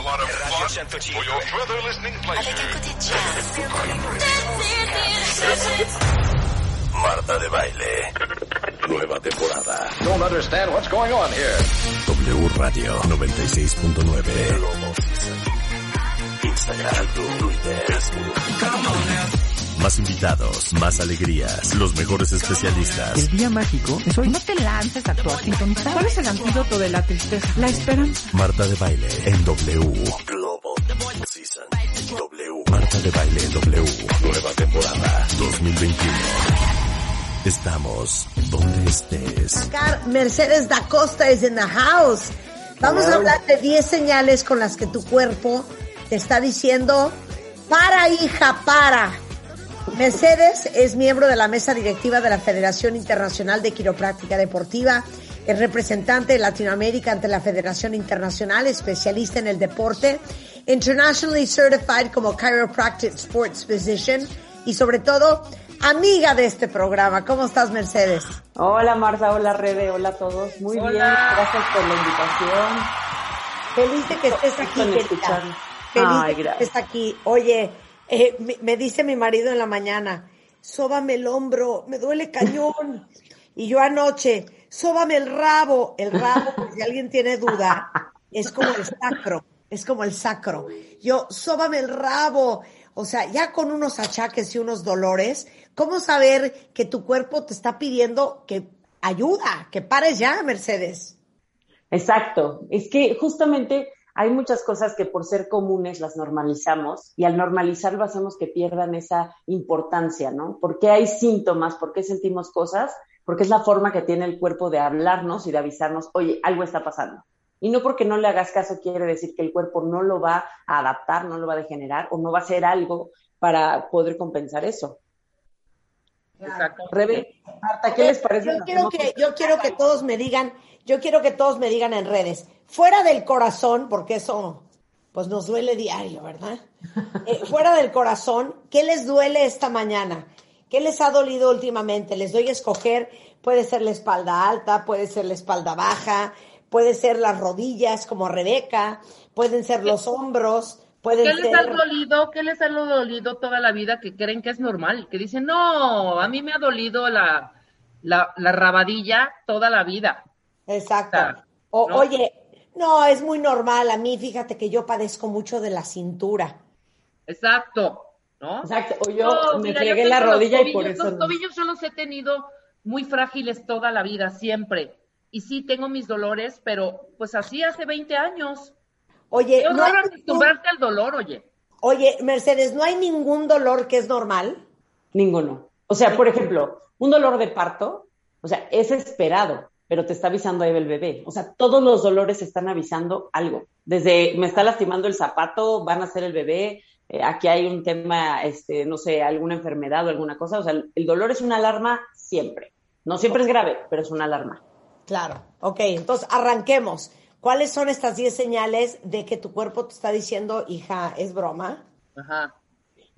a lot of fun for your further listening pleasure. Marta de Baile. Nueva temporada. Don't understand what's going on here. W Radio 96.9. Instagram, Twitter, Facebook. Más invitados, más alegrías, los mejores especialistas. El día mágico es hoy. No te lances a actuar sintonizar. ¿Cuál es el antídoto de la tristeza? La esperanza. Marta de Baile en W. Global Season. W. Marta de Baile en W. Nueva temporada 2021. Estamos donde estés. Mercedes da Costa is in the house. Vamos a hablar de 10 señales con las que tu cuerpo te está diciendo, para hija, para. Mercedes es miembro de la mesa directiva de la Federación Internacional de Quiropráctica Deportiva, es representante de Latinoamérica ante la Federación Internacional, especialista en el deporte, internationally certified como chiropractic sports physician y sobre todo amiga de este programa. ¿Cómo estás, Mercedes? Hola Marta, hola Rebe, hola a todos. Muy bien, gracias por la invitación. Feliz de que estés aquí, querida. Feliz Ay, de que gracias. estés aquí. Oye, eh, me, dice mi marido en la mañana, sóbame el hombro, me duele cañón. Y yo anoche, sóbame el rabo. El rabo, por si alguien tiene duda, es como el sacro, es como el sacro. Yo, sóbame el rabo. O sea, ya con unos achaques y unos dolores, ¿cómo saber que tu cuerpo te está pidiendo que ayuda, que pares ya, Mercedes? Exacto. Es que justamente hay muchas cosas que por ser comunes las normalizamos y al normalizarlo hacemos que pierdan esa importancia, ¿no? ¿Por qué hay síntomas? ¿Por qué sentimos cosas? Porque es la forma que tiene el cuerpo de hablarnos y de avisarnos, oye, algo está pasando. Y no porque no le hagas caso quiere decir que el cuerpo no lo va a adaptar, no lo va a degenerar o no va a hacer algo para poder compensar eso. Rebe, Marta, ¿qué les parece? Yo quiero que, yo quiero que todos me digan, yo quiero que todos me digan en redes, fuera del corazón, porque eso pues nos duele diario, ¿verdad? Eh, fuera del corazón, ¿qué les duele esta mañana? ¿Qué les ha dolido últimamente? Les doy a escoger, puede ser la espalda alta, puede ser la espalda baja, puede ser las rodillas como Rebeca, pueden ser los hombros, pueden ¿Qué les ha ser... dolido? ¿Qué les ha dolido toda la vida que creen que es normal? Que dicen, no, a mí me ha dolido la, la, la rabadilla toda la vida. Exacto. O, ¿no? Oye, no, es muy normal. A mí, fíjate que yo padezco mucho de la cintura. Exacto, ¿no? Exacto. O yo No, me mira, yo la rodilla y por eso. Los tobillos yo los he tenido muy frágiles toda la vida, siempre. Y sí, tengo mis dolores, pero pues así hace 20 años. Oye, Yo no ningún- acostumbrarte al dolor, oye. oye, Mercedes, ¿no hay ningún dolor que es normal? Ninguno. O sea, por ejemplo, un dolor de parto, o sea, es esperado, pero te está avisando ahí el bebé. O sea, todos los dolores están avisando algo. Desde me está lastimando el zapato, van a ser el bebé, eh, aquí hay un tema, este, no sé, alguna enfermedad o alguna cosa. O sea, el dolor es una alarma siempre. No siempre es grave, pero es una alarma. Claro. Ok, entonces arranquemos. ¿Cuáles son estas 10 señales de que tu cuerpo te está diciendo, hija, es broma? Ajá.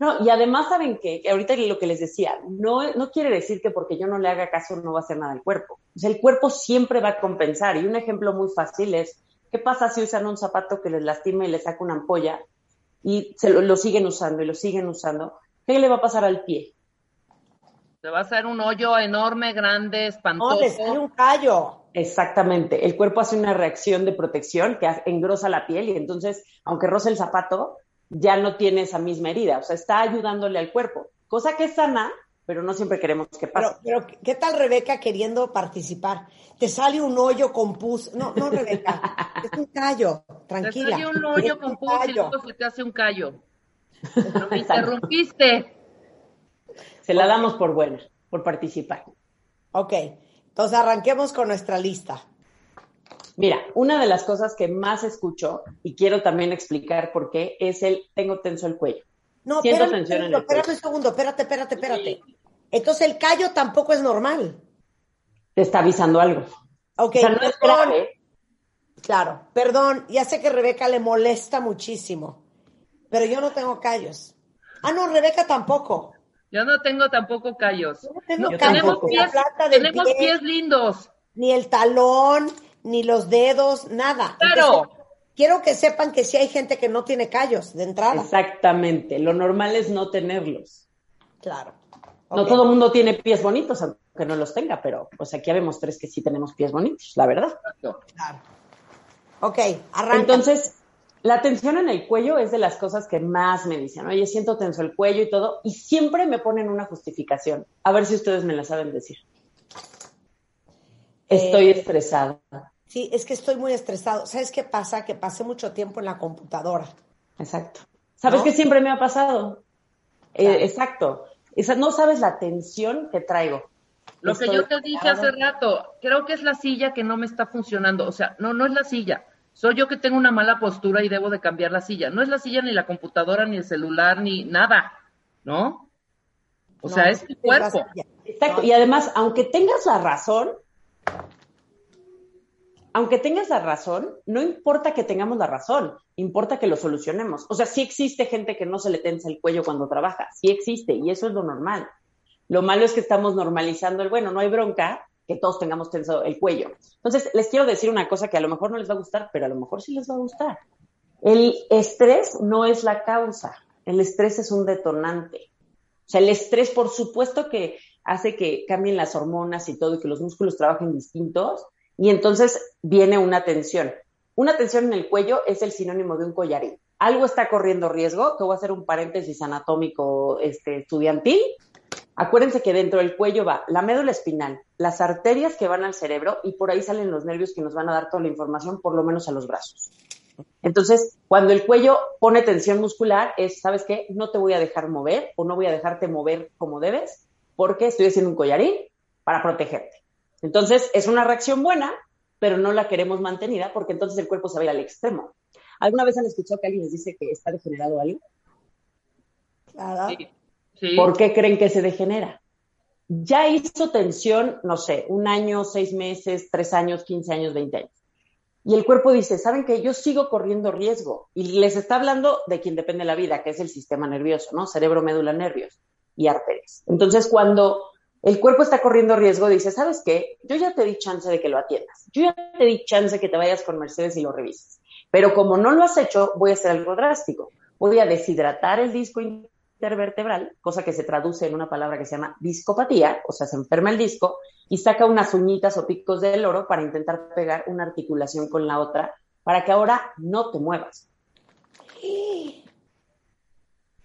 No, y además saben que, que ahorita lo que les decía, no, no quiere decir que porque yo no le haga caso no va a hacer nada el cuerpo. O sea, el cuerpo siempre va a compensar. Y un ejemplo muy fácil es, ¿qué pasa si usan un zapato que les lastima y les saca una ampolla y se lo, lo siguen usando y lo siguen usando? ¿Qué le va a pasar al pie? Te va a hacer un hoyo enorme, grande, No, espantoso. le sale un callo. Exactamente. El cuerpo hace una reacción de protección que engrosa la piel y entonces, aunque roce el zapato, ya no tiene esa misma herida. O sea, está ayudándole al cuerpo. Cosa que es sana, pero no siempre queremos que pase. Pero, pero, ¿qué tal Rebeca queriendo participar? Te sale un hoyo con pus. No, no, Rebeca, es un callo. Te Tranquila. sale un hoyo Es con un pus y luego se te hace un callo. Pero me interrumpiste. Se la damos por buena, por participar. Ok, entonces arranquemos con nuestra lista. Mira, una de las cosas que más escucho, y quiero también explicar por qué, es el tengo tenso el cuello. No, Siento espérame, un tensión en segundo, el cuello. un segundo, espérate, espérate, espérate. Entonces el callo tampoco es normal. Te está avisando algo. Ok, O sea, no es grave. Claro, perdón, ya sé que Rebeca le molesta muchísimo, pero yo no tengo callos. Ah, no, Rebeca tampoco. Yo no tengo tampoco callos. Yo no tengo callos Tenemos en pies, tenemos pie, pies lindos. ni el talón, ni los dedos, nada. Claro. Entonces, quiero que sepan que sí hay gente que no tiene callos de entrada. Exactamente. Lo normal es no tenerlos. Claro. No todo el mundo tiene pies bonitos, aunque no los tenga, pero pues aquí vemos tres que sí tenemos pies bonitos, la verdad. Claro. Ok, arranca. Entonces, la tensión en el cuello es de las cosas que más me dicen. Oye, siento tenso el cuello y todo, y siempre me ponen una justificación. A ver si ustedes me la saben decir. Estoy Eh, estresada. Sí, es que estoy muy estresado. ¿Sabes qué pasa? Que pasé mucho tiempo en la computadora. Exacto. ¿Sabes ¿No? qué siempre me ha pasado? Eh, exacto. Esa, no sabes la tensión que traigo. Lo que yo te dije hace rato, creo que es la silla que no me está funcionando. O sea, no, no es la silla. Soy yo que tengo una mala postura y debo de cambiar la silla. No es la silla, ni la computadora, ni el celular, ni nada, ¿no? O No, sea, es tu cuerpo. Exacto. Y además, aunque tengas la razón, aunque tengas la razón, no importa que tengamos la razón, importa que lo solucionemos. O sea, sí existe gente que no se le tensa el cuello cuando trabaja, sí existe, y eso es lo normal. Lo malo es que estamos normalizando el, bueno, no hay bronca, que todos tengamos tenso el cuello. Entonces, les quiero decir una cosa que a lo mejor no les va a gustar, pero a lo mejor sí les va a gustar. El estrés no es la causa, el estrés es un detonante. O sea, el estrés, por supuesto que hace que cambien las hormonas y todo, y que los músculos trabajen distintos, y entonces viene una tensión. Una tensión en el cuello es el sinónimo de un collarín. Algo está corriendo riesgo, que voy a hacer un paréntesis anatómico este, estudiantil. Acuérdense que dentro del cuello va la médula espinal, las arterias que van al cerebro y por ahí salen los nervios que nos van a dar toda la información, por lo menos a los brazos. Entonces, cuando el cuello pone tensión muscular, es, ¿sabes qué? No te voy a dejar mover o no voy a dejarte mover como debes porque estoy haciendo un collarín para protegerte. Entonces, es una reacción buena, pero no la queremos mantenida porque entonces el cuerpo se va a ir al extremo. ¿Alguna vez han escuchado que alguien les dice que está degenerado algo? Claro. Sí. Sí. ¿Por qué creen que se degenera? Ya hizo tensión, no sé, un año, seis meses, tres años, quince años, veinte años. Y el cuerpo dice, ¿saben qué? Yo sigo corriendo riesgo. Y les está hablando de quien depende la vida, que es el sistema nervioso, ¿no? Cerebro, médula, nervios y arterias. Entonces, cuando el cuerpo está corriendo riesgo, dice, ¿sabes qué? Yo ya te di chance de que lo atiendas. Yo ya te di chance de que te vayas con Mercedes y lo revises. Pero como no lo has hecho, voy a hacer algo drástico. Voy a deshidratar el disco intervertebral, cosa que se traduce en una palabra que se llama discopatía, o sea, se enferma el disco y saca unas uñitas o picos del oro para intentar pegar una articulación con la otra para que ahora no te muevas.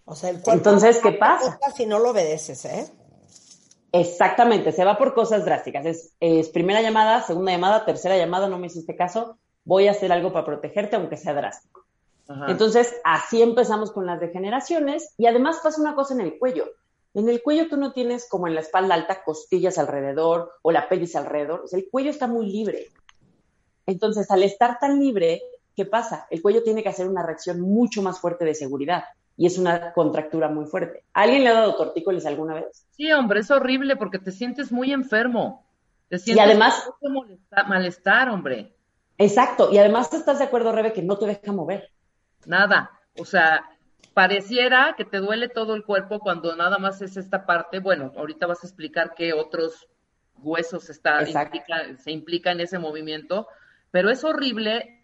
O sea, el cuerpo Entonces, ¿qué pasa? Si no lo obedeces, ¿eh? Exactamente, se va por cosas drásticas. Es, es primera llamada, segunda llamada, tercera llamada, no me hiciste caso, voy a hacer algo para protegerte, aunque sea drástico. Ajá. Entonces, así empezamos con las degeneraciones y además pasa una cosa en el cuello. En el cuello tú no tienes como en la espalda alta costillas alrededor o la pelvis alrededor, o sea, el cuello está muy libre. Entonces, al estar tan libre, ¿qué pasa? El cuello tiene que hacer una reacción mucho más fuerte de seguridad y es una contractura muy fuerte. ¿A ¿Alguien le ha dado tortícolis alguna vez? Sí, hombre, es horrible porque te sientes muy enfermo. Te sientes además- mucho molesta- malestar, hombre. Exacto, y además estás de acuerdo, Rebe, que no te deja mover. Nada. O sea, pareciera que te duele todo el cuerpo cuando nada más es esta parte. Bueno, ahorita vas a explicar qué otros huesos está, implica- se implica en ese movimiento, pero es horrible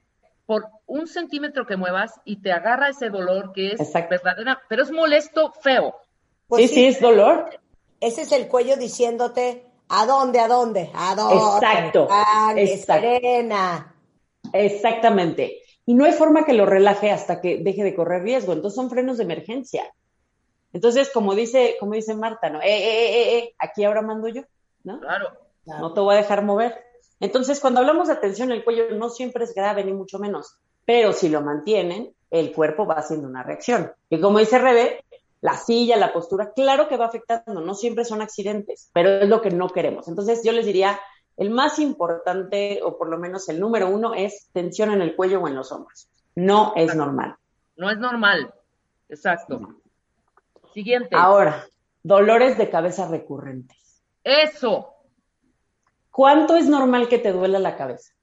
por un centímetro que muevas y te agarra ese dolor que es Exacto. verdadera, pero es molesto, feo. Pues sí, sí, es dolor. Ese es el cuello diciéndote, ¿a dónde, a dónde? ¿A dónde? Exacto, Tranqui, exacto. serena. Exactamente. Y no hay forma que lo relaje hasta que deje de correr riesgo. Entonces son frenos de emergencia. Entonces, como dice, como dice Marta, ¿no? Eh, eh, eh, eh, aquí ahora mando yo, ¿no? Claro. No te voy a dejar mover. Entonces, cuando hablamos de tensión en el cuello, no siempre es grave, ni mucho menos. Pero si lo mantienen, el cuerpo va haciendo una reacción. Y como dice Rebe, la silla, la postura, claro que va afectando, no siempre son accidentes, pero es lo que no queremos. Entonces, yo les diría, el más importante, o por lo menos el número uno, es tensión en el cuello o en los hombros. No es normal. No es normal. Exacto. Siguiente. Ahora, dolores de cabeza recurrentes. Eso. ¿Cuánto es normal que te duela la cabeza?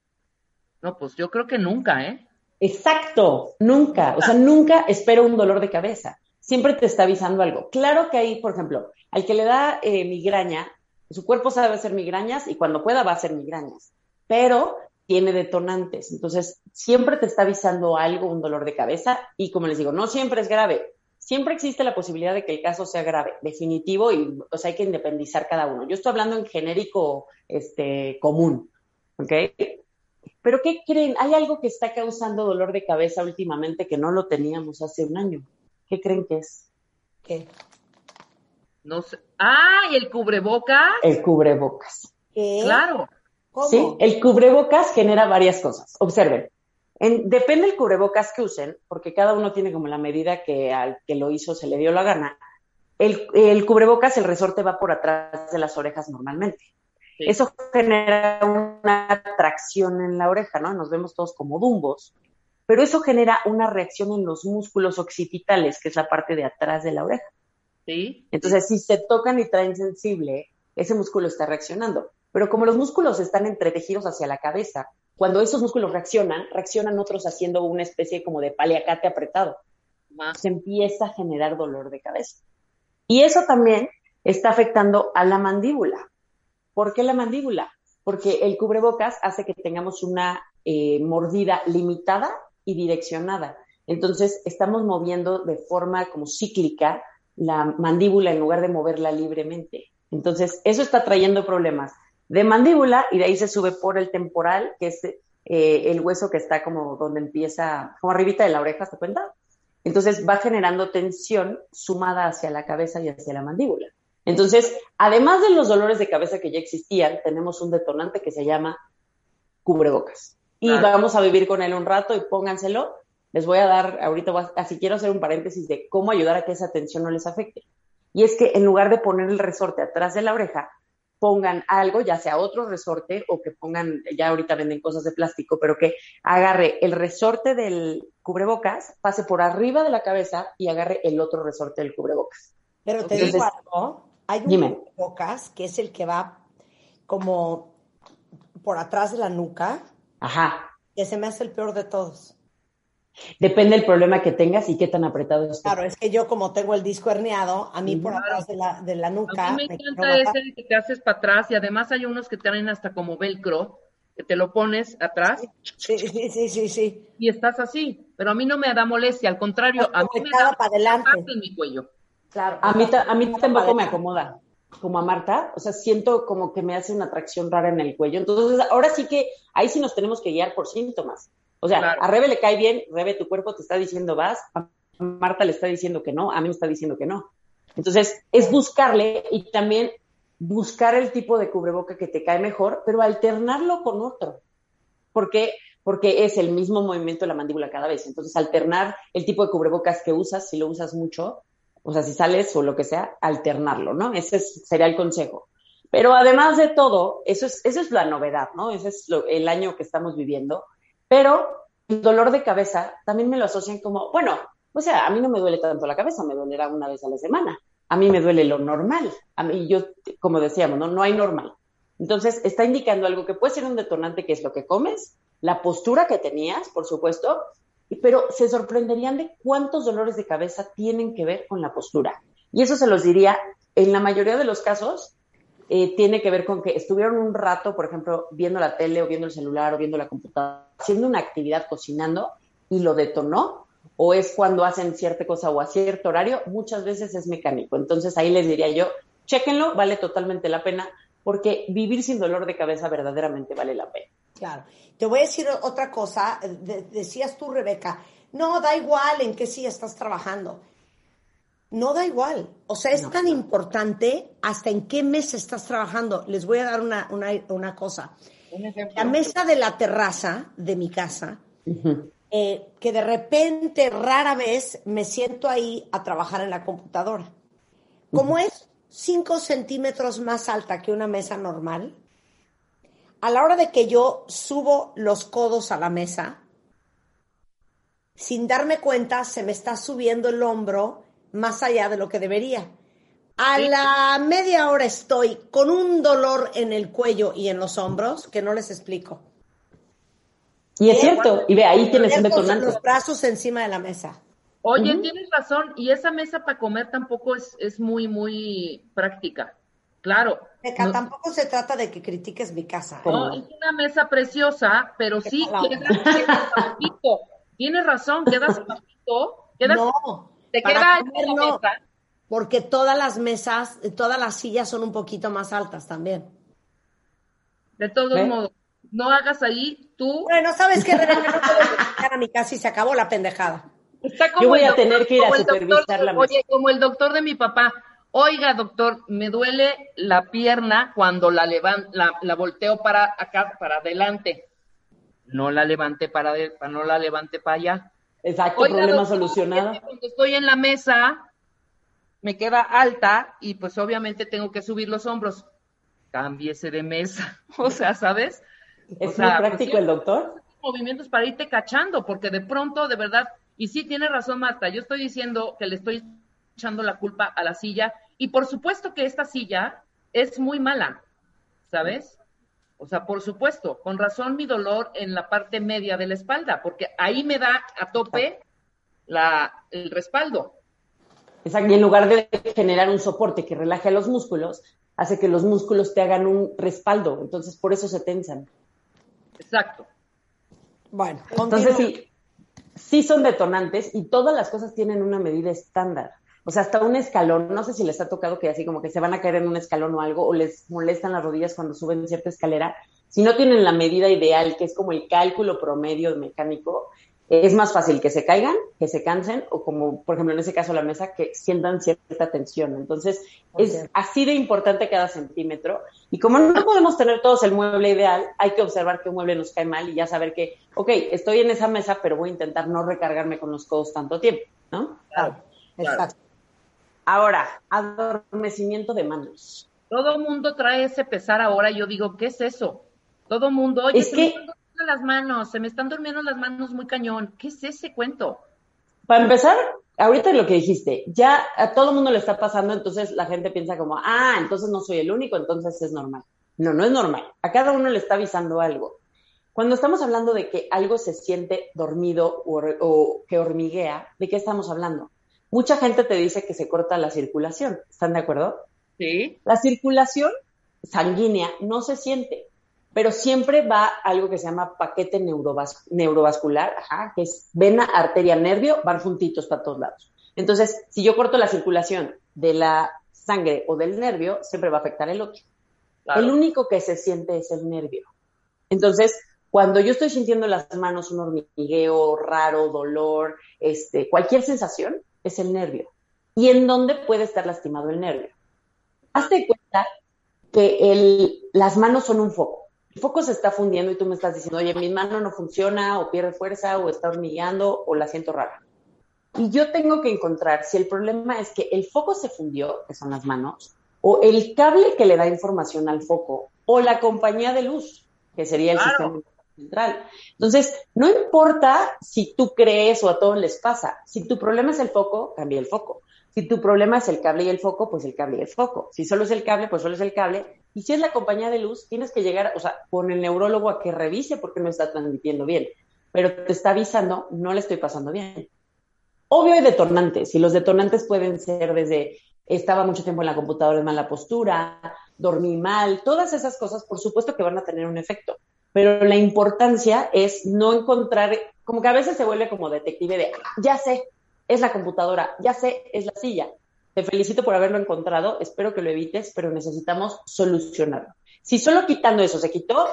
No, pues yo creo que nunca, ¿eh? Exacto, nunca, o sea, nunca espero un dolor de cabeza. Siempre te está avisando algo. Claro que ahí, por ejemplo, al que le da eh, migraña, su cuerpo sabe hacer migrañas y cuando pueda va a hacer migrañas. Pero tiene detonantes. Entonces, siempre te está avisando algo, un dolor de cabeza, y como les digo, no siempre es grave. Siempre existe la posibilidad de que el caso sea grave, definitivo, y o sea, hay que independizar cada uno. Yo estoy hablando en genérico este, común, ¿ok? Pero ¿qué creen? Hay algo que está causando dolor de cabeza últimamente que no lo teníamos hace un año. ¿Qué creen que es? ¿Qué? No sé. Ah, ¿y el cubrebocas? El cubrebocas. ¿Qué? Claro. ¿Cómo? Sí, el cubrebocas genera varias cosas. Observen. En- depende del cubrebocas que usen, porque cada uno tiene como la medida que al que lo hizo se le dio la gana. El, el cubrebocas, el resorte va por atrás de las orejas normalmente. Sí. Eso genera una tracción en la oreja, ¿no? Nos vemos todos como dumbos, pero eso genera una reacción en los músculos occipitales, que es la parte de atrás de la oreja. Sí. Entonces, si se tocan y traen sensible, ese músculo está reaccionando. Pero como los músculos están entretejidos hacia la cabeza, cuando esos músculos reaccionan, reaccionan otros haciendo una especie como de paliacate apretado. Se empieza a generar dolor de cabeza. Y eso también está afectando a la mandíbula. ¿Por qué la mandíbula? Porque el cubrebocas hace que tengamos una eh, mordida limitada y direccionada. Entonces, estamos moviendo de forma como cíclica la mandíbula en lugar de moverla libremente. Entonces, eso está trayendo problemas de mandíbula y de ahí se sube por el temporal, que es eh, el hueso que está como donde empieza, como arribita de la oreja, ¿se cuenta? Entonces va generando tensión sumada hacia la cabeza y hacia la mandíbula. Entonces, además de los dolores de cabeza que ya existían, tenemos un detonante que se llama cubrebocas. Y Claro. vamos a vivir con él un rato y pónganselo. Les voy a dar, ahorita así quiero hacer un paréntesis de cómo ayudar a que esa tensión no les afecte. Y es que en lugar de poner el resorte atrás de la oreja, pongan algo, ya sea otro resorte o que pongan, ya ahorita venden cosas de plástico, pero que agarre el resorte del cubrebocas, pase por arriba de la cabeza y agarre el otro resorte del cubrebocas. Pero te Entonces, digo algo, hay un dime. bocas que es el que va como por atrás de la nuca, Ajá. que se me hace el peor de todos. Depende del problema que tengas y qué tan apretado esté. Claro, es que yo como tengo el disco herniado, a mí por atrás de la, de la nuca... A mí me me encanta ese que te haces para atrás y además hay unos que traen hasta como velcro, que te lo pones atrás Sí, sí, sí, sí, sí. y estás así. Pero a mí no me da molestia, al contrario, a mí me da para adelante. en mi cuello. Claro. A mí, a mí tampoco me acomoda, como a Marta, o sea, siento como que me hace una atracción rara en el cuello. Entonces, ahora sí que ahí sí nos tenemos que guiar por síntomas. O sea, Claro. a Rebe le cae bien, Rebe, tu cuerpo te está diciendo vas, a Marta le está diciendo que no, a mí me está diciendo que no. Entonces, es buscarle y también buscar el tipo de cubreboca que te cae mejor, pero alternarlo con otro. ¿Por qué? Porque es el mismo movimiento de la mandíbula cada vez. Entonces, alternar el tipo de cubrebocas que usas, si lo usas mucho, o sea, si sales o lo que sea, alternarlo, ¿no? Ese es- sería el consejo. Pero además de todo, eso es, eso es la novedad, ¿no? Ese es lo- el año que estamos viviendo. Pero el dolor de cabeza también me lo asocian como, bueno, o sea, a mí no me duele tanto la cabeza, me dolerá una vez a la semana. A mí me duele lo normal. A mí, yo, como decíamos, no, no hay normal. Entonces, está indicando algo que puede ser un detonante, que es lo que comes, la postura que tenías, por supuesto, pero se sorprenderían de cuántos dolores de cabeza tienen que ver con la postura. Y eso se los diría, en la mayoría de los casos, eh, tiene que ver con que estuvieron un rato, por ejemplo, viendo la tele o viendo el celular o viendo la computadora, haciendo una actividad cocinando y lo detonó, o es cuando hacen cierta cosa o a cierto horario, muchas veces es mecánico. Entonces ahí les diría yo, chéquenlo, vale totalmente la pena, porque vivir sin dolor de cabeza verdaderamente vale la pena. Claro. Te voy a decir otra cosa. De- decías tú, Rebeca, no, da igual en qué sí estás trabajando. No da igual. O sea, es tan importante hasta en qué mes estás trabajando. Les voy a dar una, una, una cosa. Un. La mesa de la terraza de mi casa, eh, que de repente, rara vez, me siento ahí a trabajar en la computadora. Como es 5 centímetros más alta que una mesa normal, a la hora de que yo subo los codos a la mesa, sin darme cuenta, se me está subiendo el hombro más allá de lo que debería. A Sí. la media hora estoy con un dolor en el cuello y en los hombros que no les explico. Y es cierto, y ve, ahí tienes un detonante. los brazos encima de la mesa. Oye, tienes razón, y esa mesa para comer tampoco es, es muy, muy práctica. Claro, Beca, No. tampoco se trata de que critiques mi casa. ¿eh? No, es una mesa preciosa, pero sí mala queda, queda bajito. Tienes razón, quedas bajito, quedas, No, queda alta comer la no. mesa. porque todas las mesas, todas las sillas son un poquito más altas también. De todos modos, no hagas ahí tú. Bueno, ¿sabes qué, Rebeca? No puedo a mi casa y se acabó la pendejada. Está como Yo voy el a tener que ir a doctor supervisar de- la mesa. Oye, como el doctor de mi papá. Oiga, doctor, me duele la pierna cuando la, levan, la, la volteo para acá, para adelante. No la levante para, de- no la levante para allá. Exacto, Oiga, problema doctor, solucionado. es que Cuando estoy en la mesa, me queda alta y pues obviamente tengo que subir los hombros. Cámbiese de mesa. O sea, ¿sabes? ¿Es O sea, muy pues, práctico el doctor? movimientos para irte cachando, porque de pronto, de verdad, y sí tiene razón Marta, yo estoy diciendo que le estoy echando la culpa a la silla, y por supuesto que esta silla es muy mala, ¿sabes? O sea, por supuesto, con razón mi dolor en la parte media de la espalda, porque ahí me da a tope la, el respaldo. Exacto, y en lugar de generar un soporte que relaje a los músculos, hace que los músculos te hagan un respaldo, entonces por eso se tensan. Exacto. Bueno, Entonces sí, sí son detonantes y todas las cosas tienen una medida estándar. O sea, hasta un escalón, no sé si les ha tocado que así como que se van a caer en un escalón o algo, o les molestan las rodillas cuando suben cierta escalera. Si no tienen la medida ideal, que es como el cálculo promedio mecánico, es más fácil que se caigan, que se cansen, o como, por ejemplo, en ese caso la mesa, que sientan cierta tensión. Entonces, es así de importante cada centímetro. Y como no podemos tener todos el mueble ideal, hay que observar que un mueble nos cae mal y ya saber que, ok, estoy en esa mesa, pero voy a intentar no recargarme con los codos tanto tiempo, ¿no? Claro, exacto. Ahora, adormecimiento de manos. Todo mundo trae ese pesar ahora yo digo, ¿qué es eso? Todo mundo, oye, Es se que- me están durmiendo las manos, se me están durmiendo las manos muy cañón. ¿Qué es ese cuento? Para empezar, ahorita lo que dijiste, ya a todo el mundo le está pasando, entonces la gente piensa como, ah, entonces no soy el único, entonces es normal. No, no es normal. A cada uno le está avisando algo. Cuando estamos hablando de que algo se siente dormido o, o que hormiguea, ¿de qué estamos hablando? Mucha gente te dice que se corta la circulación. ¿Están de acuerdo? Sí. La circulación sanguínea no se siente, pero siempre va algo que se llama paquete neurovas- neurovascular, ajá, que es vena, arteria, nervio, van juntitos para todos lados. Entonces, si yo corto la circulación de la sangre o del nervio, siempre va a afectar el otro. Claro. El único que se siente es el nervio. Entonces, cuando yo estoy sintiendo en las manos un hormigueo raro, dolor, este, cualquier sensación, es el nervio. ¿Y en dónde puede estar lastimado el nervio? Hazte cuenta que el, las manos son un foco. El foco se está fundiendo y tú me estás diciendo, oye, mi mano no funciona, o pierde fuerza, o está hormigueando, o la siento rara. Y yo tengo que encontrar si el problema es que el foco se fundió, que son las manos, o el cable que le da información al foco, o la compañía de luz, que sería el Claro. sistema Entonces, no importa si tú crees o a todos les pasa. Si tu problema es el foco, cambia el foco. Si tu problema es el cable y el foco, pues el cable y el foco. Si solo es el cable, pues solo es el cable. Y si es la compañía de luz, tienes que llegar, o sea, con el neurólogo a que revise porque no está transmitiendo bien. Pero te está avisando, no le estoy pasando bien. Obvio hay detonantes, y los detonantes pueden ser desde estaba mucho tiempo en la computadora en mala postura, dormí mal, todas esas cosas, por supuesto que van a tener un efecto. Pero la importancia es no encontrar, como que a veces se vuelve como detective de, "Ah, ya sé, es la computadora, ya sé, es la silla. Te felicito por haberlo encontrado, espero que lo evites, pero necesitamos solucionarlo. Si solo quitando eso se quitó,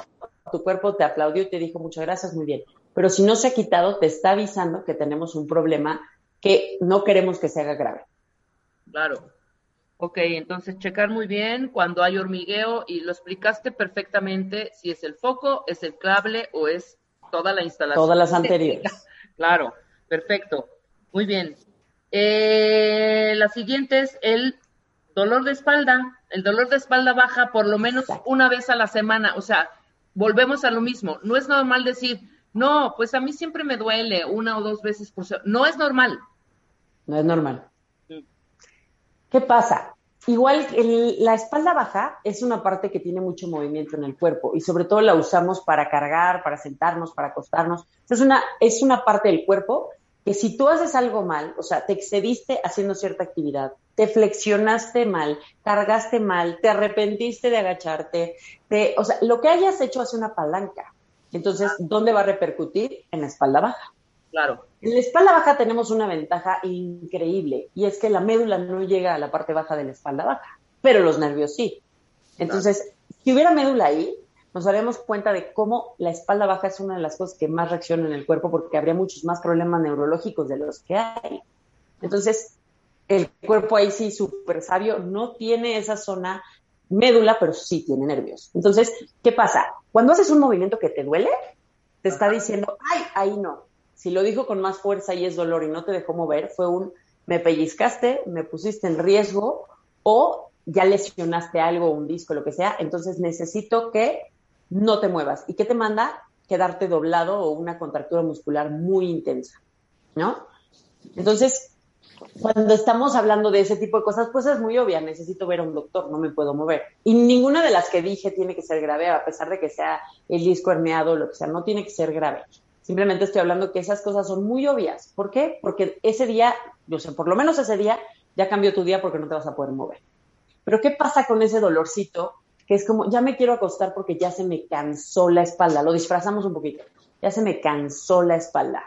tu cuerpo te aplaudió y te dijo muchas gracias, muy bien. Pero si no se ha quitado, te está avisando que tenemos un problema que no queremos que se haga grave. Claro. Ok, entonces checar muy bien cuando hay hormigueo y lo explicaste perfectamente si es el foco, es el cable o es toda la instalación. Todas las anteriores. Claro, perfecto. Muy bien. Eh, la siguiente es el dolor de espalda. El dolor de espalda baja por lo menos Exacto. una vez a la semana. O sea, volvemos a lo mismo. No es normal decir, no, pues a mí siempre me duele una o dos veces por semana. No es normal. No es normal. ¿Qué pasa? Igual el- la espalda baja es una parte que tiene mucho movimiento en el cuerpo y sobre todo la usamos para cargar, para sentarnos, para acostarnos. Es una, es una parte del cuerpo que si tú haces algo mal, o sea, te excediste haciendo cierta actividad, te flexionaste mal, cargaste mal, te arrepentiste de agacharte, te, o sea, lo que hayas hecho hace una palanca. Entonces, ¿dónde va a repercutir? En la espalda baja. Claro. En la espalda baja tenemos una ventaja increíble y es que la médula no llega a la parte baja de la espalda baja, pero los nervios sí. Entonces, si hubiera médula ahí, nos daríamos cuenta de cómo la espalda baja es una de las cosas que más reacciona en el cuerpo porque habría muchos más problemas neurológicos de los que hay. Entonces, el cuerpo ahí sí, súper sabio, no tiene esa zona médula, pero sí tiene nervios. Entonces, ¿qué pasa? Cuando haces un movimiento que te duele, te está diciendo, ay, ahí no. Si lo dijo con más fuerza y es dolor y no te dejó mover, fue un, me pellizcaste, me pusiste en riesgo o ya lesionaste algo, un disco, lo que sea, entonces necesito que no te muevas. ¿Y qué te manda? Quedarte doblado o una contractura muscular muy intensa, ¿no? Entonces, cuando estamos hablando de ese tipo de cosas, pues es muy obvia, necesito ver a un doctor, no me puedo mover. Y ninguna de las que dije tiene que ser grave, a pesar de que sea el disco herniado o lo que sea, no tiene que ser grave. Simplemente estoy hablando que esas cosas son muy obvias. ¿Por qué? Porque ese día, yo sé, por lo menos ese día, ya cambió tu día porque no te vas a poder mover. Pero ¿qué pasa con ese dolorcito? Que es como, ya me quiero acostar porque ya se me cansó la espalda. Lo disfrazamos un poquito. Ya se me cansó la espalda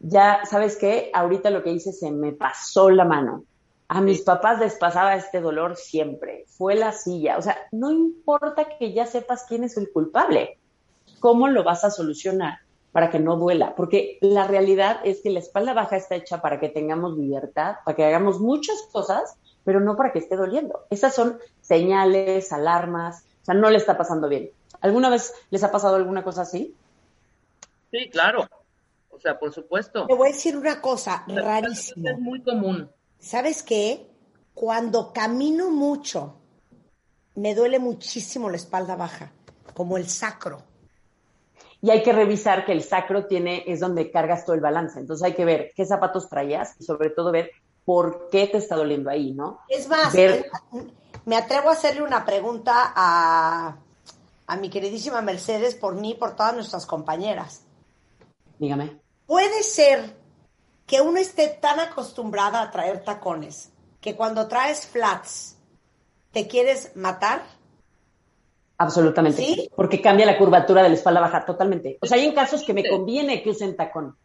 ya, ¿sabes qué? Ahorita lo que hice se me pasó la mano. A mis papás les pasaba este dolor siempre. Fue la silla. O sea, no importa que ya sepas quién es el culpable. ¿Cómo lo vas a solucionar para que no duela? Porque la realidad es que la espalda baja está hecha para que tengamos libertad, para que hagamos muchas cosas, pero no para que esté doliendo. Esas son señales, alarmas. O sea, no le está pasando bien. ¿Alguna vez les ha pasado alguna cosa así? Sí, claro. O sea, por supuesto. Te voy a decir una cosa rarísima. Es muy común. ¿Sabes qué? Cuando camino mucho, me duele muchísimo la espalda baja, como el sacro. Y hay que revisar que el sacro tiene, es donde cargas todo el balance. Entonces hay que ver qué zapatos traías y sobre todo ver por qué te está doliendo ahí, ¿no? Es más, me atrevo a hacerle una pregunta a, a mi queridísima Mercedes por mí, por todas nuestras compañeras. Dígame. Puede ser que uno esté tan acostumbrada a traer tacones que cuando traes flats te quieres matar. Absolutamente. ¿Sí? Porque cambia la curvatura de la espalda baja totalmente. O sea, hay en casos que me conviene que usen tacón.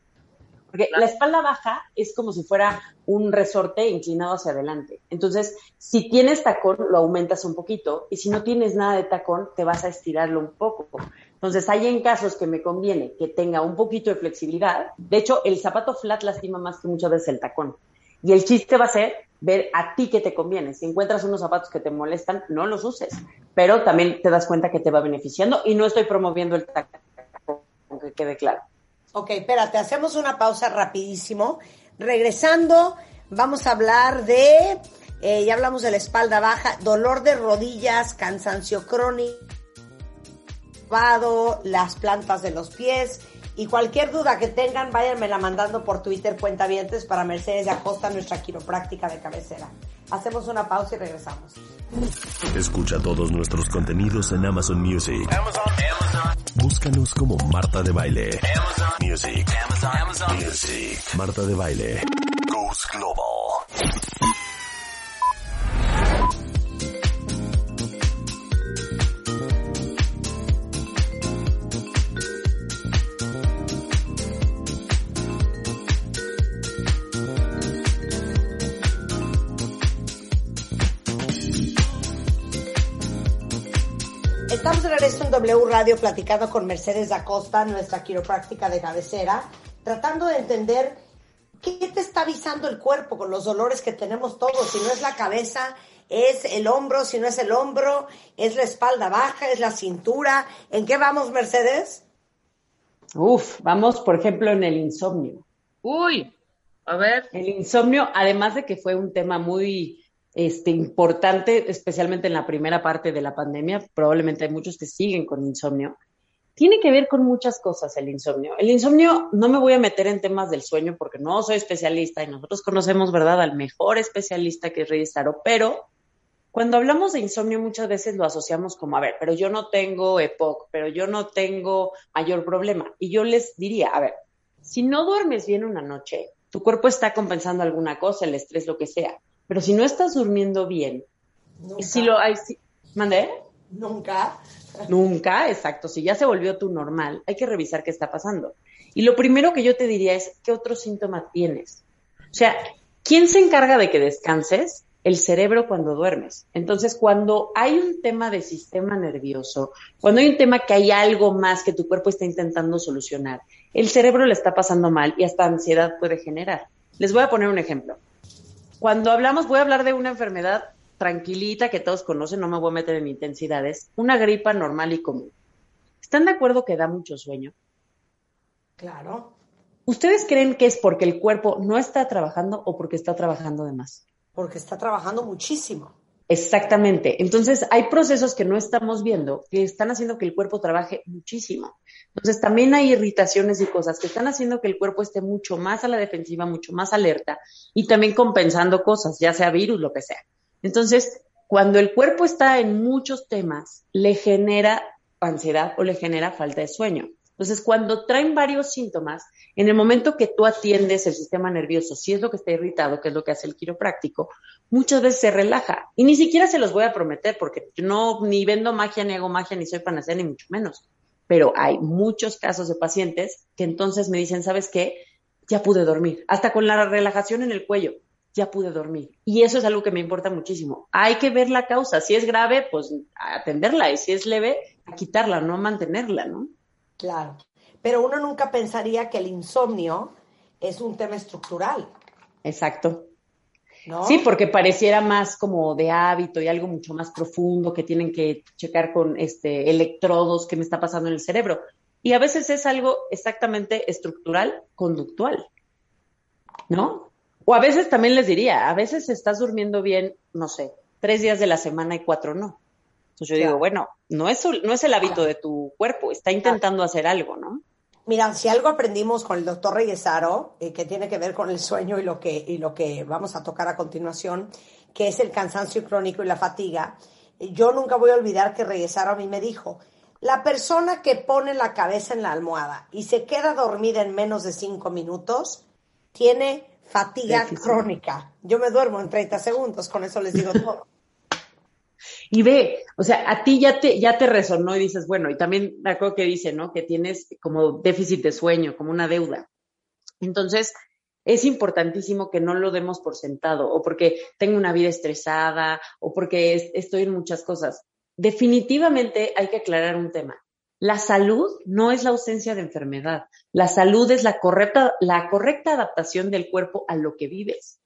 Porque la espalda baja es como si fuera un resorte inclinado hacia adelante. Entonces, si tienes tacón, lo aumentas un poquito. Y si no tienes nada de tacón, te vas a estirarlo un poco. Entonces, hay en casos que me conviene que tenga un poquito de flexibilidad. De hecho, el zapato flat lastima más que muchas veces el tacón. Y el chiste va a ser ver a ti qué te conviene. Si encuentras unos zapatos que te molestan, no los uses. Pero también te das cuenta que te va beneficiando y no estoy promoviendo el tacón, que quede claro. Ok, espérate, hacemos una pausa rapidísimo. Regresando, vamos a hablar de, eh, ya hablamos de la espalda baja, dolor de rodillas, cansancio crónico las plantas de los pies. Y cualquier duda que tengan, váyanmela mandando por Twitter, cuenta cuentavientes, para Mercedes de Acosta, nuestra quiropráctica de cabecera. Hacemos una pausa y regresamos. Escucha todos nuestros contenidos en Amazon Music. Búscanos como Marta de Baile. Music. Music. Marta de Baile. Global. W Radio platicando con Mercedes Acosta, nuestra quiropráctica de cabecera, tratando de entender qué te está avisando el cuerpo con los dolores que tenemos todos. Si no es la cabeza, es el hombro, si no es el hombro, es la espalda baja, es la cintura. ¿En qué vamos, Mercedes? Uf, vamos, por ejemplo, en el insomnio. Uy, a ver. El insomnio, además de que fue un tema muy este, importante, especialmente en la primera parte de la pandemia, probablemente hay muchos que siguen con insomnio. Tiene que ver con muchas cosas el insomnio. El insomnio, no me voy a meter en temas del sueño porque no soy especialista y nosotros conocemos, ¿verdad?, al mejor especialista que es Rey Staro, pero cuando hablamos de insomnio muchas veces lo asociamos como, a ver, pero yo no tengo EPOC, pero yo no tengo mayor problema. Y yo les diría, a ver, si no duermes bien una noche, tu cuerpo está compensando alguna cosa, el estrés, lo que sea Pero si no estás durmiendo bien, Nunca. si lo hay, si- ¿mandé? Nunca. Nunca, exacto. Si ya se volvió tu normal, hay que revisar qué está pasando. Y lo primero que yo te diría es, ¿qué otro síntoma tienes? O sea, ¿quién se encarga de que descanses? El cerebro cuando duermes. Entonces, cuando hay un tema de sistema nervioso, cuando hay un tema que hay algo más que tu cuerpo está intentando solucionar, el cerebro le está pasando mal y hasta ansiedad puede generar. Les voy a poner un ejemplo. Cuando hablamos, voy a hablar de una enfermedad tranquilita que todos conocen, no me voy a meter en intensidades, una gripa normal y común. ¿Están de acuerdo que da mucho sueño? Claro. ¿Ustedes creen que es porque el cuerpo no está trabajando o porque está trabajando de más? Porque está trabajando muchísimo. Exactamente. Entonces, hay procesos que no estamos viendo que están haciendo que el cuerpo trabaje muchísimo. Entonces, también hay irritaciones y cosas que están haciendo que el cuerpo esté mucho más a la defensiva, mucho más alerta y también compensando cosas, ya sea virus, lo que sea. Entonces, cuando el cuerpo está en muchos temas, le genera ansiedad o le genera falta de sueño. Entonces, cuando traen varios síntomas, en el momento que tú atiendes el sistema nervioso, si es lo que está irritado, que es lo que hace el quiropráctico, muchas veces se relaja. Y ni siquiera se los voy a prometer, porque no ni vendo magia, ni hago magia, ni soy panacea, ni mucho menos. Pero hay muchos casos de pacientes que entonces me dicen, ¿sabes qué? Ya pude dormir. Hasta con la relajación en el cuello, ya pude dormir. Y eso es algo que me importa muchísimo. Hay que ver la causa. Si es grave, pues atenderla. Y si es leve, a quitarla, no mantenerla, ¿no? Claro. Pero uno nunca pensaría que el insomnio es un tema estructural, Exacto. ¿No? Sí, porque pareciera más como de hábito y algo mucho más profundo que tienen que checar con este electrodos que me está pasando en el cerebro. Y a veces es algo exactamente estructural, conductual. ¿No? O a veces también les diría, a veces estás durmiendo bien, no sé, tres días de la semana y cuatro no. Entonces yo digo, bueno, no es, no es el hábito de tu cuerpo, está intentando hacer algo, ¿no? Mira, si algo aprendimos con el doctor Reyesaro, eh, que tiene que ver con el sueño y lo, que, y lo que vamos a tocar a continuación, que es el cansancio crónico y la fatiga, eh, yo nunca voy a olvidar que Reyesaro a mí me dijo, la persona que pone la cabeza en la almohada y se queda dormida en menos de cinco minutos, tiene fatiga crónica. Yo me duermo en 30 segundos, con eso les digo todo. Y ve, o sea, a ti ya te, ya te resonó y dices, bueno, y también me acuerdo que dice, ¿no? Que tienes como déficit de sueño, como una deuda. Entonces, es importantísimo que no lo demos por sentado, o porque tengo una vida estresada, o porque es- estoy en muchas cosas. Definitivamente hay que aclarar un tema. La salud no es la ausencia de enfermedad. La salud es la correcta, la correcta adaptación del cuerpo a lo que vives.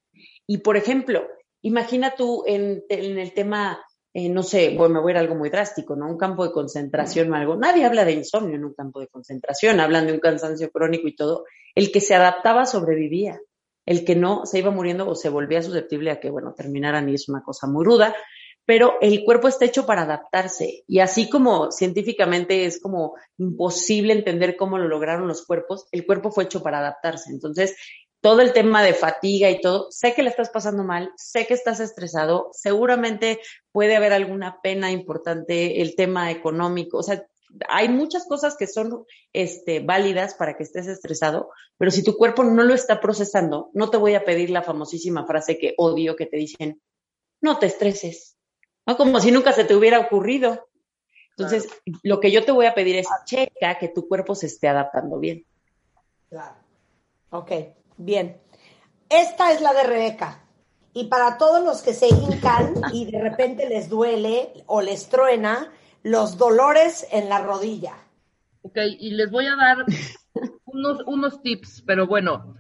Y por ejemplo, imagina tú en, en el tema, eh, no sé, bueno, me voy a ir a algo muy drástico, ¿no? Un campo de concentración o algo. Nadie habla de insomnio en un campo de concentración, hablan de un cansancio crónico y todo. El que se adaptaba sobrevivía. El que no se iba muriendo o se volvía susceptible a que, bueno, terminaran y es una cosa muy ruda. Pero el cuerpo está hecho para adaptarse. Y así como científicamente es como imposible entender cómo lo lograron los cuerpos, el cuerpo fue hecho para adaptarse. Entonces, todo el tema de fatiga y todo, sé que le estás pasando mal, sé que estás estresado, seguramente puede haber alguna pena importante, el tema económico, o sea, hay muchas cosas que son este, válidas para que estés estresado, pero si tu cuerpo no lo está procesando, no te voy a pedir la famosísima frase que odio que te dicen, no te estreses, ¿no? Como si nunca se te hubiera ocurrido. Entonces, lo que yo te voy a pedir es checa que tu cuerpo se esté adaptando bien. Claro. Ok, bien. Esta es la de Rebeca. Y para todos los que se hincan y de repente les duele o les truena, los dolores en la rodilla. Ok, y les voy a dar unos, unos tips, pero bueno,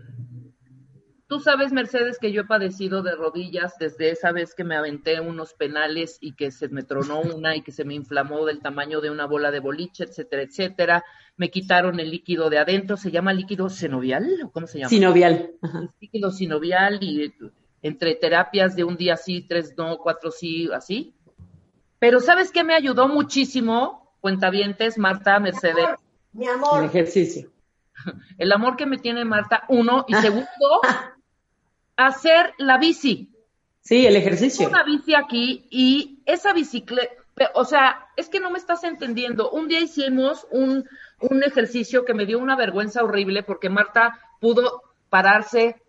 tú sabes, Mercedes, que yo he padecido de rodillas desde esa vez que me aventé unos penales y que se me tronó una y que se me inflamó del tamaño de una bola de boliche, etcétera, etcétera. Me quitaron el líquido de adentro, ¿se llama líquido sinovial? ¿O ¿Cómo se llama? Sinovial. Ajá. líquido sinovial y entre terapias de un día sí, tres no, cuatro sí, así. Pero ¿sabes qué me ayudó muchísimo? Cuentavientes, Marta, Mercedes. Mi El amor, ejercicio. El amor que me tiene Marta, uno. Y segundo, hacer la bici. Sí, el ejercicio. Una bici aquí y esa bicicleta, o sea, es que no me estás entendiendo. Un día hicimos un, un ejercicio que me dio una vergüenza horrible porque Marta pudo pararse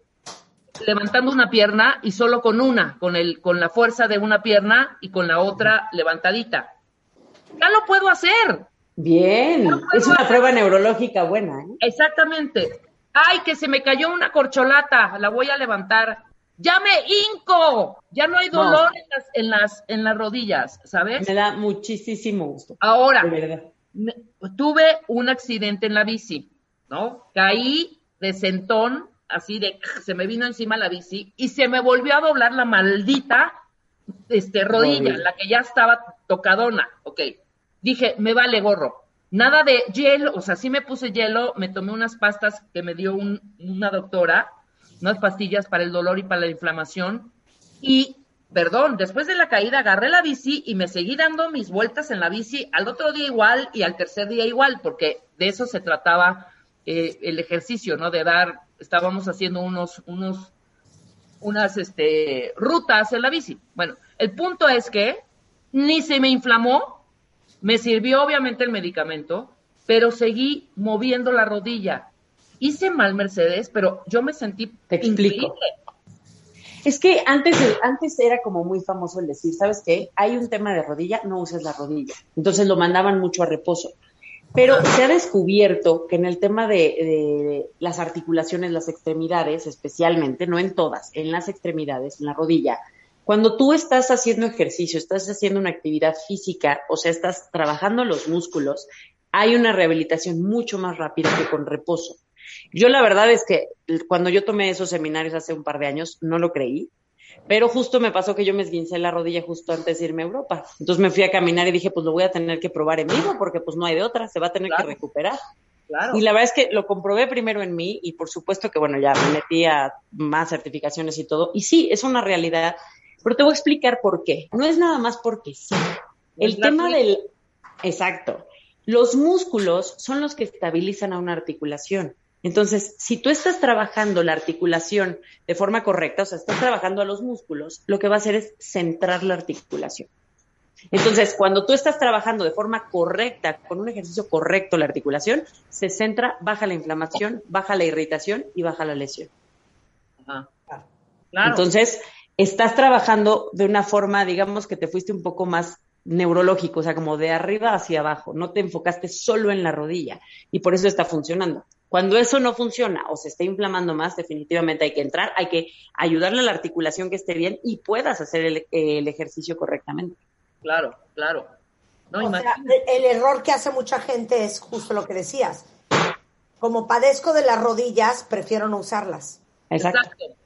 levantando una pierna y solo con una, con el, con la fuerza de una pierna y con la otra levantadita. Ya lo puedo hacer. Bien, es una prueba neurológica buena. ¿eh? Exactamente. Ay, que se me cayó una corcholata, la voy a levantar. Ya me hinco, ya no hay dolor en, las, en, las, en las rodillas, ¿sabes? Me da muchísimo gusto. Ahora, De verdad. me- tuve un accidente en la bici, ¿no? Caí de sentón, así de, se me vino encima la bici y se me volvió a doblar la maldita este, rodilla, Rodilla. la que ya estaba tocadona, ok. Dije, me vale gorro. Nada de hielo, o sea, sí me puse hielo, me tomé unas pastas que me dio un- una doctora, unas pastillas para el dolor y para la inflamación, y, perdón, después de la caída agarré la bici y me seguí dando mis vueltas en la bici al otro día igual y al tercer día igual, porque de eso se trataba eh, el ejercicio, ¿no? De dar, estábamos haciendo unos, unos, unas este, rutas en la bici. Bueno, el punto es que ni se me inflamó, me sirvió obviamente el medicamento, pero seguí moviendo la rodilla. Hice mal, Mercedes, pero yo me sentí Te explico. increíble. Es que antes, antes era como muy famoso el decir, ¿sabes qué? Hay un tema de rodilla, no uses la rodilla. Entonces lo mandaban mucho a reposo. Pero se ha descubierto que en el tema de, de las articulaciones, las extremidades, especialmente, no en todas, en las extremidades, en la rodilla, cuando tú estás haciendo ejercicio, estás haciendo una actividad física, o sea, estás trabajando los músculos, hay una rehabilitación mucho más rápida que con reposo. Yo la verdad es que cuando yo tomé esos seminarios hace un par de años, no lo creí, pero justo me pasó que yo me esguincé la rodilla justo antes de irme a Europa. Entonces me fui a caminar y dije, pues lo voy a tener que probar en vivo porque pues no hay de otra, se va a tener Claro. que recuperar. Claro. Y la verdad es que lo comprobé primero en mí y por supuesto que bueno, ya me metí a más certificaciones y todo. Y sí, es una realidad, pero te voy a explicar por qué. No es nada más porque sí. El tema del... Exacto. Los músculos son los que estabilizan a una articulación. Entonces, si tú estás trabajando la articulación de forma correcta, o sea, estás trabajando a los músculos, lo que va a hacer es centrar la articulación. Entonces, cuando tú estás trabajando de forma correcta, con un ejercicio correcto la articulación, se centra, baja la inflamación, baja la irritación y baja la lesión. Ajá. Claro. Entonces, estás trabajando de una forma, digamos que te fuiste un poco más neurológico, o sea, como de arriba hacia abajo, no te enfocaste solo en la rodilla y por eso está funcionando. Cuando eso no funciona o se está inflamando más, definitivamente hay que entrar, hay que ayudarle a la articulación que esté bien y puedas hacer el, el ejercicio correctamente. Claro, claro. No, O sea, imagínate. el, el error que hace mucha gente es justo lo que decías. Como padezco de las rodillas, prefiero no usarlas. Exacto. Exacto.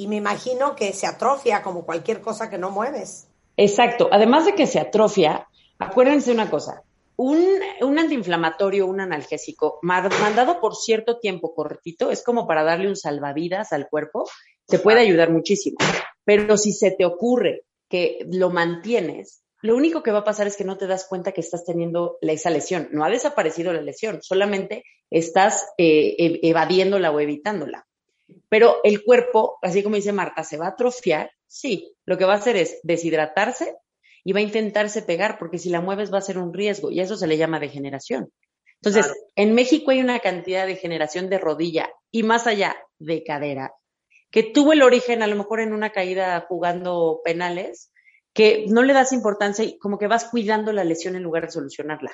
Y me imagino que se atrofia como cualquier cosa que no mueves. Exacto. Además de que se atrofia, acuérdense una cosa. Un, un antiinflamatorio, un analgésico, ma- mandado por cierto tiempo cortito, es como para darle un salvavidas al cuerpo, te puede ayudar muchísimo. Pero si se te ocurre que lo mantienes, lo único que va a pasar es que no te das cuenta que estás teniendo la- esa lesión. No ha desaparecido la lesión, solamente estás eh, ev- evadiéndola o evitándola. Pero el cuerpo, así como dice Marta, se va a atrofiar. Sí, lo que va a hacer es deshidratarse y va a intentarse pegar, porque si la mueves va a ser un riesgo y eso se le llama degeneración. Entonces, Claro. en México hay una cantidad de generación de rodilla y más allá de cadera, que tuvo el origen a lo mejor en una caída jugando penales, que no le das importancia y como que vas cuidando la lesión en lugar de solucionarla.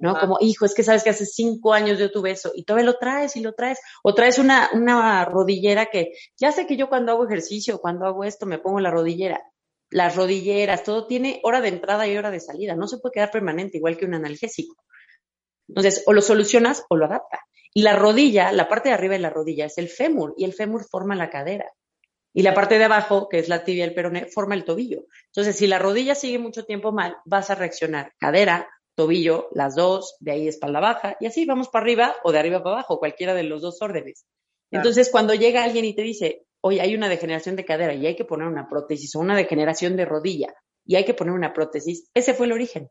¿No? Como, hijo, es que sabes que hace cinco años yo tuve eso y todavía lo traes y lo traes. O traes una, una rodillera que, ya sé que yo cuando hago ejercicio, cuando hago esto, me pongo la rodillera. Las rodilleras, todo tiene hora de entrada y hora de salida. No se puede quedar permanente, igual que un analgésico. Entonces, o lo solucionas o lo adapta. Y la rodilla, la parte de arriba de la rodilla es el fémur y el fémur forma la cadera. Y la parte de abajo, que es la tibia y el peroné, forma el tobillo. Entonces, si la rodilla sigue mucho tiempo mal, vas a reaccionar cadera, tobillo, las dos, de ahí espalda baja, y así vamos para arriba o de arriba para abajo, cualquiera de los dos órdenes. Claro. Entonces, cuando llega alguien y te dice, oye, hay una degeneración de cadera y hay que poner una prótesis o una degeneración de rodilla y hay que poner una prótesis, ese fue el origen.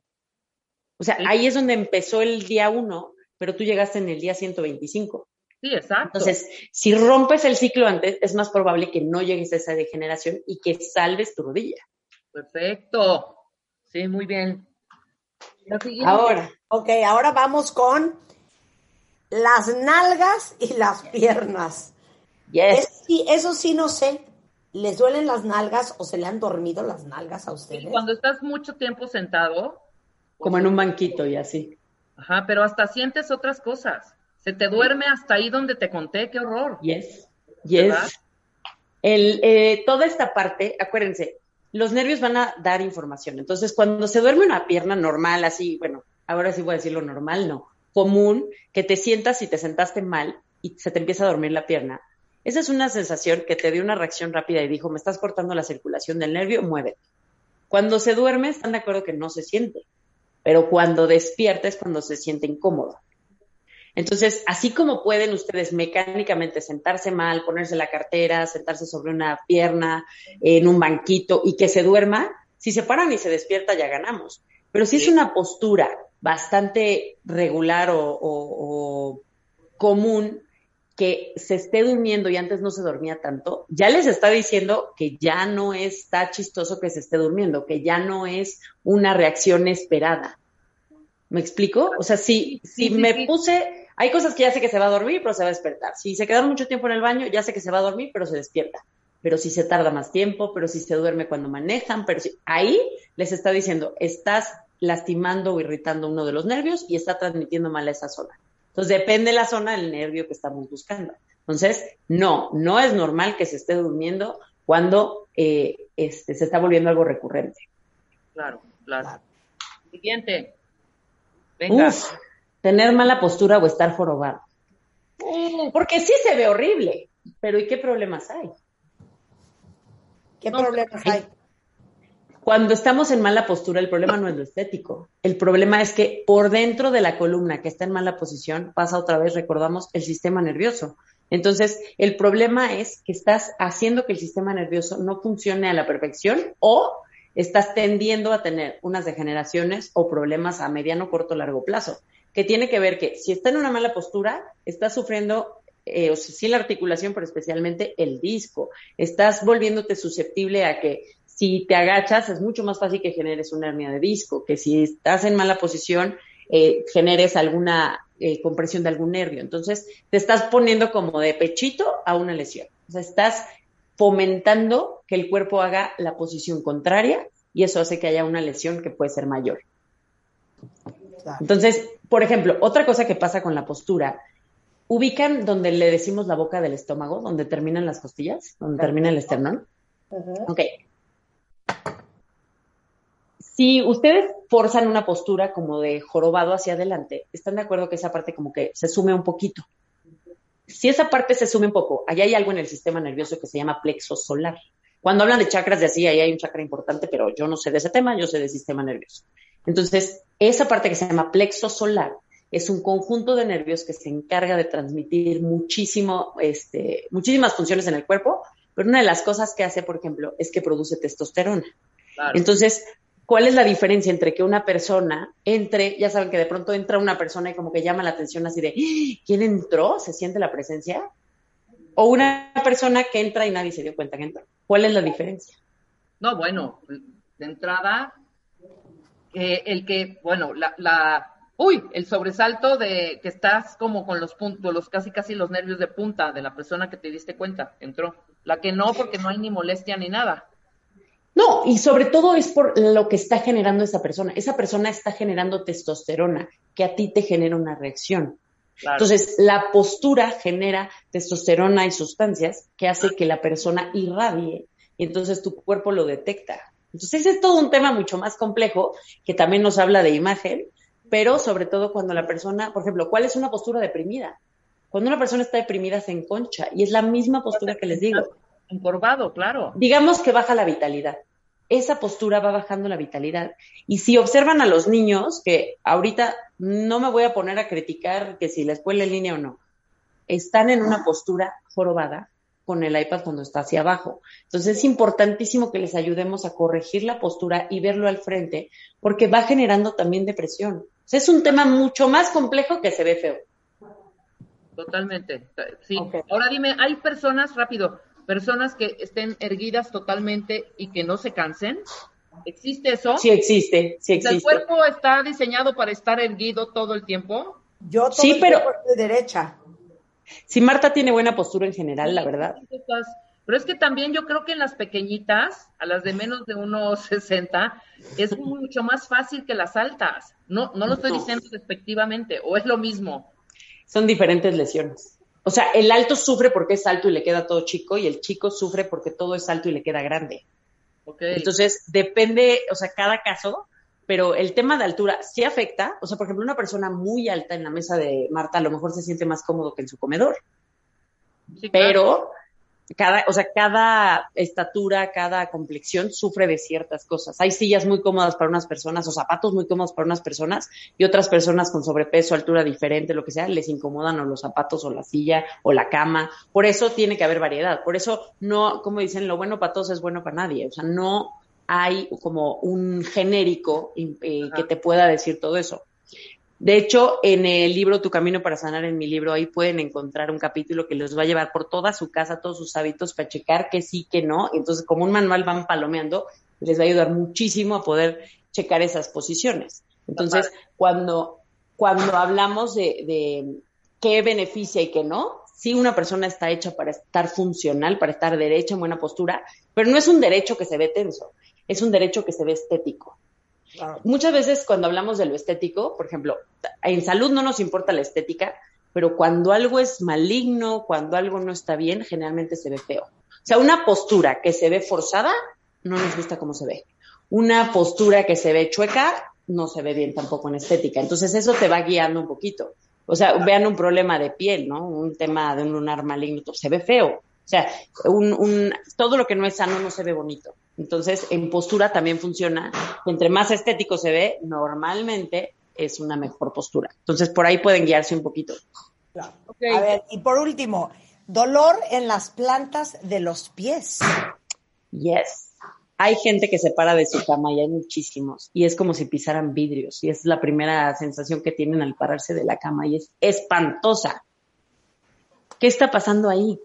O sea, ahí es donde empezó el día uno, pero tú llegaste en el día 125. Sí, exacto. Entonces, si rompes el ciclo antes, es más probable que no llegues a esa degeneración y que salves tu rodilla. Perfecto. Sí, muy bien. Ahora, Ok, ahora vamos con las nalgas y las piernas. Yes. Es- sí, eso sí no sé. ¿Les duelen las nalgas o se le han dormido las nalgas a ustedes? cuando estás mucho tiempo sentado, Como en un banquito y así. ajá, pero hasta sientes otras cosas. Se te duerme hasta ahí donde te conté, qué horror. Yes. Yes. ¿Verdad? El, eh, toda esta parte, acuérdense, los nervios van a dar información. Entonces, cuando se duerme una pierna normal, así, bueno, ahora sí voy a decirlo normal, no, común, que te sientas y te sentaste mal y se te empieza a dormir la pierna. Esa es una sensación que te dio una reacción rápida y dijo, me estás cortando la circulación del nervio, muévete. Cuando se duerme, están de acuerdo que no se siente, pero cuando despierta es cuando se siente incómodo. Entonces, así como pueden ustedes mecánicamente sentarse mal, ponerse la cartera, sentarse sobre una pierna, en un banquito y que se duerma, si se paran y se despierta ya ganamos. Pero si es una postura bastante regular o, o- o común que se esté durmiendo y antes no se dormía tanto, ya les está diciendo que ya no está chistoso que se esté durmiendo, que ya no es una reacción esperada. ¿Me explico? O sea, si, si Sí, sí, me sí. puse, hay cosas que ya sé que se va a dormir, pero se va a despertar. Si se quedaron mucho tiempo en el baño, ya sé que se va a dormir, pero se despierta. Pero si se tarda más tiempo, pero si se duerme cuando manejan, pero si, ahí les está diciendo, estás lastimando o irritando uno de los nervios y está transmitiendo mal a esa zona. Entonces, depende de la zona del nervio que estamos buscando. Entonces, no, no es normal que se esté durmiendo cuando eh, este, se está volviendo algo recurrente. Claro, claro. Siguiente. Venga. Uf, tener mala postura o estar jorobado. Porque sí se ve horrible, pero ¿y qué problemas hay? ¿Qué No, problemas ay. hay? Cuando estamos en mala postura, el problema no es lo estético. El problema es que por dentro de la columna que está en mala posición pasa otra vez, recordamos, el sistema nervioso. Entonces, el problema es que estás haciendo que el sistema nervioso no funcione a la perfección o estás tendiendo a tener unas degeneraciones o problemas a mediano, corto, largo plazo, que tiene que ver que si está en una mala postura, estás sufriendo, eh, o sea, sí la articulación, pero especialmente el disco. Estás volviéndote susceptible a que si te agachas es mucho más fácil que generes una hernia de disco, que si estás en mala posición eh, generes alguna eh, compresión de algún nervio. Entonces, te estás poniendo como de pechito a una lesión. O sea, estás fomentando que el cuerpo haga la posición contraria y eso hace que haya una lesión que puede ser mayor. Entonces, por ejemplo, otra cosa que pasa con la postura, ubican donde le decimos la boca del estómago, donde terminan las costillas, donde termina el esternón. Ok. Si ustedes forzan una postura como de jorobado hacia adelante, están de acuerdo que esa parte como que se sume un poquito. Si esa parte se sume un poco, allá hay algo en el sistema nervioso que se llama plexo solar. Cuando hablan de chakras de así, ahí hay un chakra importante, pero yo no sé de ese tema, yo sé del sistema nervioso. Entonces, esa parte que se llama plexo solar es un conjunto de nervios que se encarga de transmitir muchísimo, este, muchísimas funciones en el cuerpo, pero una de las cosas que hace, por ejemplo, es que produce testosterona. Claro. Entonces, ¿cuál es la diferencia entre que una persona entre, ya saben que de pronto entra una persona y como que llama la atención así de, "¡Ah! ¿quién entró? ¿Se siente la presencia? O una persona que entra y nadie se dio cuenta que entró. ¿Cuál es la diferencia? No, bueno, de entrada, que el que, bueno, la, la, uy, el sobresalto de que estás como con los puntos, los casi casi los nervios de punta de la persona que te diste cuenta, entró. La que no, porque no hay ni molestia ni nada. No, y sobre todo es por lo que está generando esa persona. Esa persona está generando testosterona, que a ti te genera una reacción. Claro. Entonces, la postura genera testosterona y sustancias que hace que la persona irradie y entonces tu cuerpo lo detecta. Entonces, ese es todo un tema mucho más complejo que también nos habla de imagen, pero sobre todo cuando la persona, por ejemplo, ¿cuál es una postura deprimida? Cuando una persona está deprimida se enconcha y es la misma postura que les digo. Encorvado, claro. Digamos que baja la vitalidad. Esa postura va bajando la vitalidad. Y si observan a los niños, que ahorita no me voy a poner a criticar que si la escuela en línea o no, están en una postura jorobada con el iPad cuando está hacia abajo. Entonces es importantísimo que les ayudemos a corregir la postura y verlo al frente, porque va generando también depresión. O sea, es un tema mucho más complejo que se ve feo. Totalmente. Sí. Ahora dime, ¿hay personas, rápido, personas que estén erguidas totalmente y que no se cansen? ¿Existe eso? Sí existe, sí sea, ¿El existe. cuerpo está diseñado para estar erguido todo el tiempo? Yo todo Sí, el pero- tiempo estoy derecha. Si Marta tiene buena postura en general, la verdad. Pero es que también yo creo que en las pequeñitas, a las de menos de 1,60, es mucho más fácil que las altas. No, no lo estoy diciendo despectivamente, o es lo mismo. Son diferentes lesiones. O sea, el alto sufre porque es alto y le queda todo chico, y el chico sufre porque todo es alto y le queda grande. Okay. Entonces, depende, o sea, cada caso, pero el tema de altura sí afecta. O sea, por ejemplo, una persona muy alta en la mesa de Marta a lo mejor se siente más cómodo que en su comedor. Sí, claro. Pero cada, o sea, cada estatura, cada complexión sufre de ciertas cosas. Hay sillas muy cómodas para unas personas o zapatos muy cómodos para unas personas y otras personas con sobrepeso, altura diferente, lo que sea, les incomodan o los zapatos o la silla o la cama. Por eso tiene que haber variedad. Por eso no, como dicen, lo bueno para todos es bueno para nadie. O sea, no hay como un genérico eh, que te pueda decir todo eso. De hecho, en el libro Tu Camino para Sanar, en mi libro, ahí pueden encontrar un capítulo que les va a llevar por toda su casa, todos sus hábitos, para checar que sí, que no. Entonces, como un manual van palomeando, les va a ayudar muchísimo a poder checar esas posiciones. Entonces, cuando, cuando hablamos de, de qué beneficia y qué no, sí una persona está hecha para estar funcional, para estar derecha, en buena postura, pero no es un derecho que se ve tenso, es un derecho que se ve estético. Claro. Muchas veces cuando hablamos de lo estético, por ejemplo, en salud no nos importa la estética, pero cuando algo es maligno, cuando algo no está bien, generalmente se ve feo. O sea, una postura que se ve forzada, no nos gusta cómo se ve. Una postura que se ve chueca, no se ve bien tampoco en estética. Entonces eso te va guiando un poquito. O sea, vean un problema de piel, ¿no? Un tema de un lunar maligno, se ve feo. O sea, un, un, todo lo que no es sano no se ve bonito. Entonces, en postura también funciona. Entre más estético se ve, normalmente es una mejor postura. Entonces, por ahí pueden guiarse un poquito. Claro. Okay. A ver, y por último, dolor en las plantas de los pies. Yes. Hay gente que se para de su cama y hay muchísimos. Y es como si pisaran vidrios. Y es la primera sensación que tienen al pararse de la cama y es espantosa. ¿Qué está pasando ahí?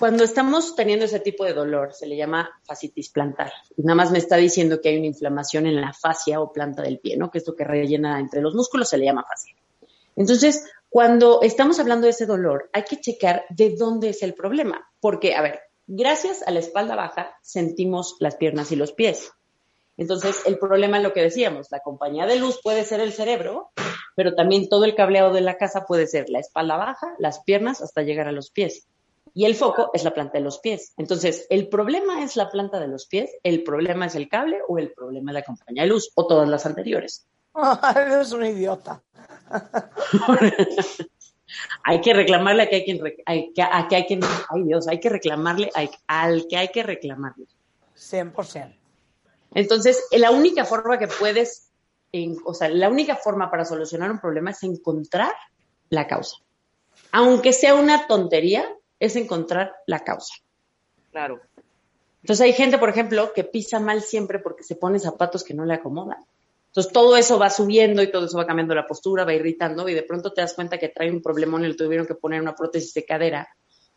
Cuando estamos teniendo ese tipo de dolor, se le llama fascitis plantar. Nada más me está diciendo que hay una inflamación en la fascia o planta del pie, ¿no? Que esto que rellena entre los músculos se le llama fascia. Entonces, cuando estamos hablando de ese dolor, hay que checar de dónde es el problema. Porque, a ver, gracias a la espalda baja sentimos las piernas y los pies. Entonces, el problema es lo que decíamos, la compañía de luz puede ser el cerebro, pero también todo el cableado de la casa puede ser la espalda baja, las piernas, hasta llegar a los pies. Y el foco es la planta de los pies. Entonces, ¿el problema es la planta de los pies? ¿El problema es el cable o el problema es la compañía de luz o todas las anteriores? Eres un idiota. hay que reclamarle a que hay quien, hay, que, a que hay quien, ay Dios, hay que reclamarle al que hay que reclamarle. 100%. Entonces, la única forma que puedes, en, o sea, la única forma para solucionar un problema es encontrar la causa. Aunque sea una tontería, es encontrar la causa. Claro. Entonces hay gente, por ejemplo, que pisa mal siempre porque se pone zapatos que no le acomodan. Entonces todo eso va subiendo y todo eso va cambiando la postura, va irritando y de pronto te das cuenta que trae un problemón y le tuvieron que poner una prótesis de cadera.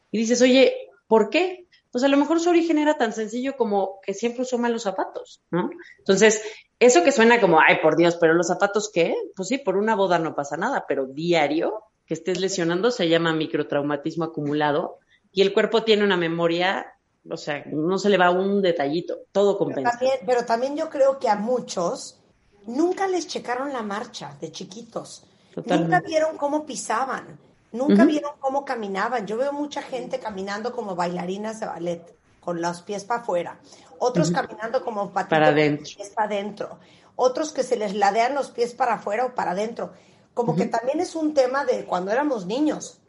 Y dices, oye, ¿por qué? Pues a lo mejor su origen era tan sencillo como que siempre usó mal los zapatos, ¿no? Entonces, eso que suena como, ay, por Dios, pero los zapatos, ¿qué? Pues sí, por una boda no pasa nada, pero diario que estés lesionando se llama microtraumatismo acumulado y el cuerpo tiene una memoria, o sea, no se le va un detallito, todo compensa. Pero también, pero también yo creo que a muchos nunca les checaron la marcha de chiquitos. Totalmente. Nunca vieron cómo pisaban, nunca vieron cómo caminaban. Yo veo mucha gente caminando como bailarinas de ballet, con los pies para afuera. Otros caminando como patitos Para adentro. pies para adentro. Otros que se les ladean los pies para afuera o para adentro. Como que también es un tema de cuando éramos niños.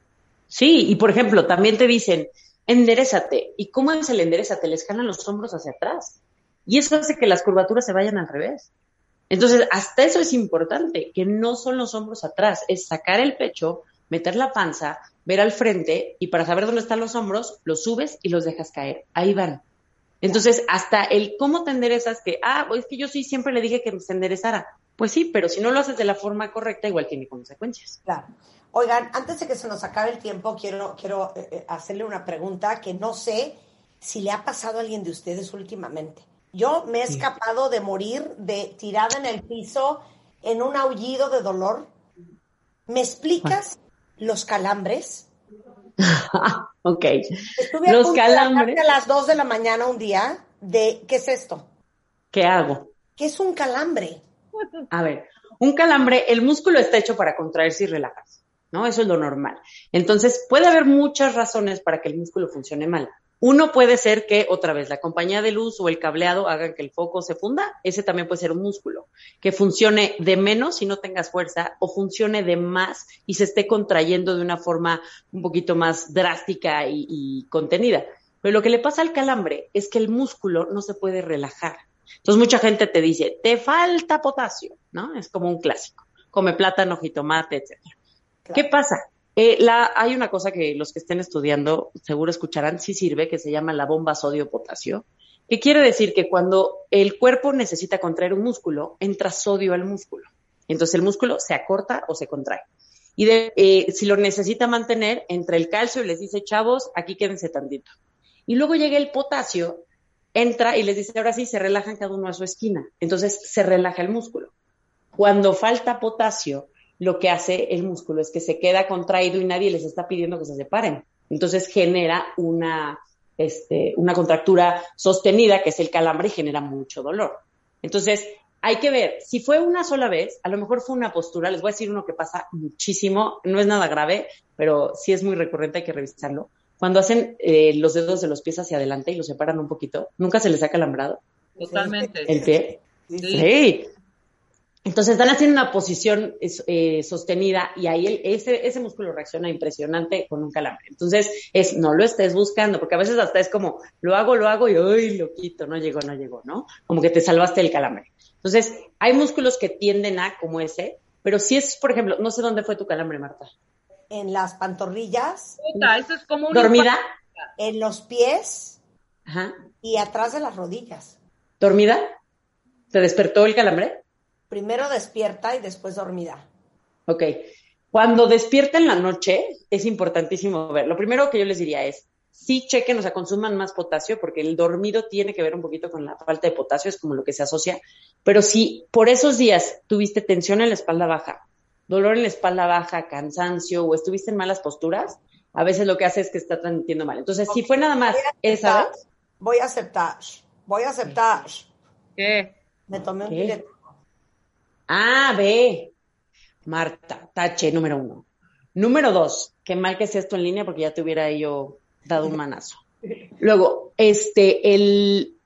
Sí, y por ejemplo, también te dicen, enderezate. ¿Y cómo es el enderezate? Les jalan los hombros hacia atrás. Y eso hace que las curvaturas se vayan al revés. Entonces, hasta eso es importante, que no son los hombros atrás, es sacar el pecho, meter la panza, ver al frente y para saber dónde están los hombros, los subes y los dejas caer. Ahí van. Entonces, hasta el cómo te enderezas, que, ah, pues es que yo sí siempre le dije que se enderezara. Pues sí, pero si no lo haces de la forma correcta, igual tiene consecuencias. Claro. Oigan, antes de que se nos acabe el tiempo, quiero, quiero eh, eh, hacerle una pregunta que no sé si le ha pasado a alguien de ustedes últimamente. Yo me he escapado de morir de tirada en el piso en un aullido de dolor. ¿Me explicas los calambres? ok. Estuve a Los punto de calambres. a las 2 de la mañana un día de, ¿qué es esto? ¿Qué hago? ¿Qué es un calambre? A ver, un calambre, el músculo está hecho para contraerse y relajarse, ¿no? Eso es lo normal. Entonces, puede haber muchas razones para que el músculo funcione mal. Uno puede ser que, otra vez, la compañía de luz o el cableado hagan que el foco se funda. Ese también puede ser un músculo. Que funcione de menos y no tengas fuerza, o funcione de más y se esté contrayendo de una forma un poquito más drástica y, y contenida. Pero lo que le pasa al calambre es que el músculo no se puede relajar. Entonces mucha gente te dice, te falta potasio, ¿no? Es como un clásico. Come plátano, jitomate, etcétera. ¿Qué pasa? Eh, la, hay una cosa que los que estén estudiando seguro escucharán, sí sirve, que se llama la bomba sodio-potasio, que quiere decir que cuando el cuerpo necesita contraer un músculo, entra sodio al músculo. Entonces el músculo se acorta o se contrae. Y de, eh, si lo necesita mantener, entra el calcio y les dice, chavos, aquí quédense tantito. Y luego llega el potasio, entra y les dice, ahora sí, se relajan cada uno a su esquina. Entonces se relaja el músculo. Cuando falta potasio, lo que hace el músculo es que se queda contraído y nadie les está pidiendo que se separen. Entonces genera una, este, una contractura sostenida, que es el calambre, y genera mucho dolor. Entonces, hay que ver, si fue una sola vez, a lo mejor fue una postura, les voy a decir uno que pasa muchísimo, no es nada grave, pero sí es muy recurrente, hay que revisarlo. Cuando hacen eh, los dedos de los pies hacia adelante y los separan un poquito, nunca se les ha calambrado Totalmente. el pie. Sí. Sí. Entonces están haciendo una posición eh, sostenida y ahí el- ese, ese músculo reacciona impresionante con un calambre. Entonces es, no lo estés buscando, porque a veces hasta es como, lo hago, lo hago y ¡ay, lo quito! No llegó, no llegó, ¿no? Como que te salvaste el calambre. Entonces hay músculos que tienden a, como ese, pero si es, por ejemplo, no sé dónde fue tu calambre, Marta. En las pantorrillas, Puta, eso es como un ¿Dormida? en los pies Ajá. y atrás de las rodillas. ¿Dormida? ¿Te despertó el calambre? Primero despierta y después dormida. Ok. Cuando despierta en la noche, es importantísimo ver. Lo primero que yo les diría es, sí chequen, o sea, consuman más potasio, porque el dormido tiene que ver un poquito con la falta de potasio, es como lo que se asocia. Pero si por esos días tuviste tensión en la espalda baja, dolor en la espalda baja, cansancio, o estuviste en malas posturas, a veces lo que hace es que está transmitiendo mal. Entonces, si fue nada más esa vez, Voy a aceptar. Voy a aceptar. ¿Qué? Me tomé un directo. Ah, ve. Marta, tache, número uno. Número dos, qué mal que sea esto en línea porque ya te hubiera yo dado un manazo. Luego, este, el,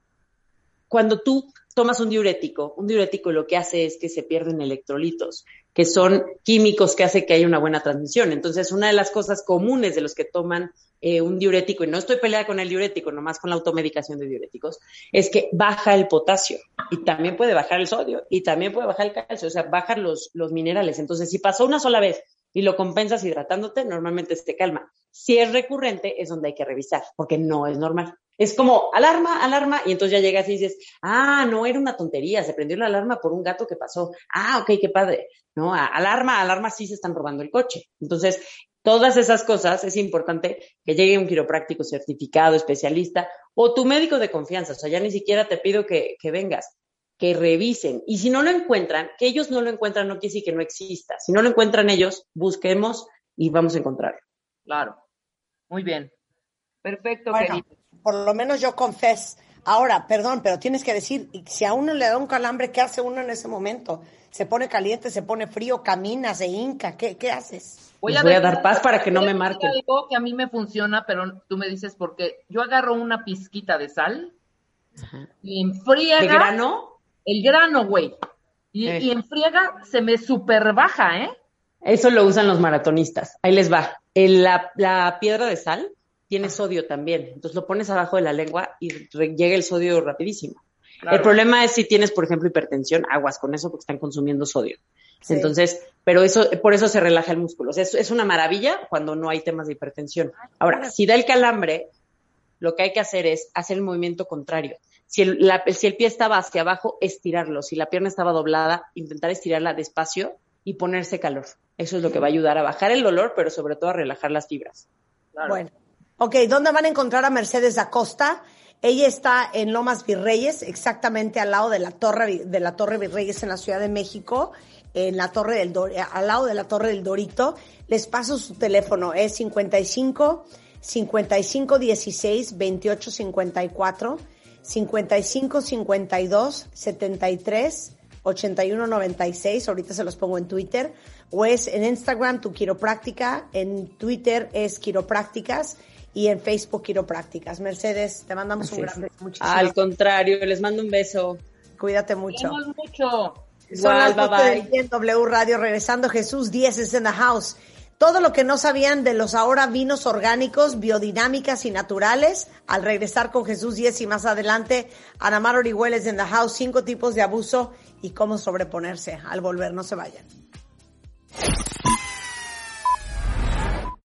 cuando tú tomas un diurético, un diurético lo que hace es que se pierden electrolitos, que son químicos que hace que haya una buena transmisión. Entonces, una de las cosas comunes de los que toman eh, un diurético, y no estoy peleada con el diurético, nomás con la automedicación de diuréticos, es que baja el potasio y también puede bajar el sodio y también puede bajar el calcio, o sea, bajan los, los minerales. Entonces, si pasó una sola vez y lo compensas hidratándote, normalmente se te calma. Si es recurrente, es donde hay que revisar, porque no es normal. Es como alarma, alarma, y entonces ya llegas y dices, ah, no era una tontería, se prendió la alarma por un gato que pasó. Ah, ok, qué padre. No, a- alarma, alarma, sí se están robando el coche. Entonces, todas esas cosas es importante que llegue un quiropráctico certificado, especialista, o tu médico de confianza. O sea, ya ni siquiera te pido que, que vengas, que revisen. Y si no lo encuentran, que ellos no lo encuentran, no quiere decir que no exista. Si no lo encuentran ellos, busquemos y vamos a encontrarlo. Claro. Muy bien. Perfecto, Bueno, querido. por lo menos yo confes. Ahora, perdón, pero tienes que decir, si a uno le da un calambre, ¿qué hace uno en ese momento? ¿Se pone caliente, se pone frío, camina, se hinca? ¿Qué, qué haces? Voy a dar paz para que no me decir marquen. algo que a mí me funciona, pero tú me dices por qué. Yo agarro una pizquita de sal y en friega ¿De grano? el grano, güey. Y, Eh. y en friega se me super baja, ¿eh? Eso lo usan los maratonistas. Ahí les va. El- la, la piedra de sal tiene sodio también. Entonces lo pones abajo de la lengua y re- llega el sodio rapidísimo. Claro. El problema es si tienes, por ejemplo, hipertensión, aguas con eso porque están consumiendo sodio. Sí. Entonces, pero eso, por eso se relaja el músculo. O sea, es, es una maravilla cuando no hay temas de hipertensión. Ahora, si da el calambre, lo que hay que hacer es hacer el movimiento contrario. Si el, la- si el pie estaba hacia abajo, estirarlo. Si la pierna estaba doblada, intentar estirarla despacio y ponerse calor. Eso es lo que va a ayudar a bajar el dolor, pero sobre todo a relajar las fibras. Claro. Bueno, ok, ¿dónde van a encontrar a Mercedes Acosta? Ella está en Lomas Virreyes, exactamente al lado de la Torre, de la Torre Virreyes en la Ciudad de México, en la Torre del Dor- al lado de la Torre del Dorito. Les paso su teléfono, es 55 55 16 28 54 55 52 73 81 96. Ahorita se los pongo en Twitter. O es en Instagram tu quiropráctica, en Twitter es quiroprácticas y en Facebook quiroprácticas. Mercedes, te mandamos un Así es. gran beso. Muchísimas Al contrario, les mando un beso. Cuídate mucho. Queremos mucho. Son las Igual, 12 bye día en W Radio, regresando Jesús 10 es in the house. Todo lo que no sabían de los ahora vinos orgánicos, biodinámicas y naturales, al regresar con Jesús 10 y más adelante, Ana Mar Orihueles en the house, cinco tipos de abuso y cómo sobreponerse. Al volver, no se vayan.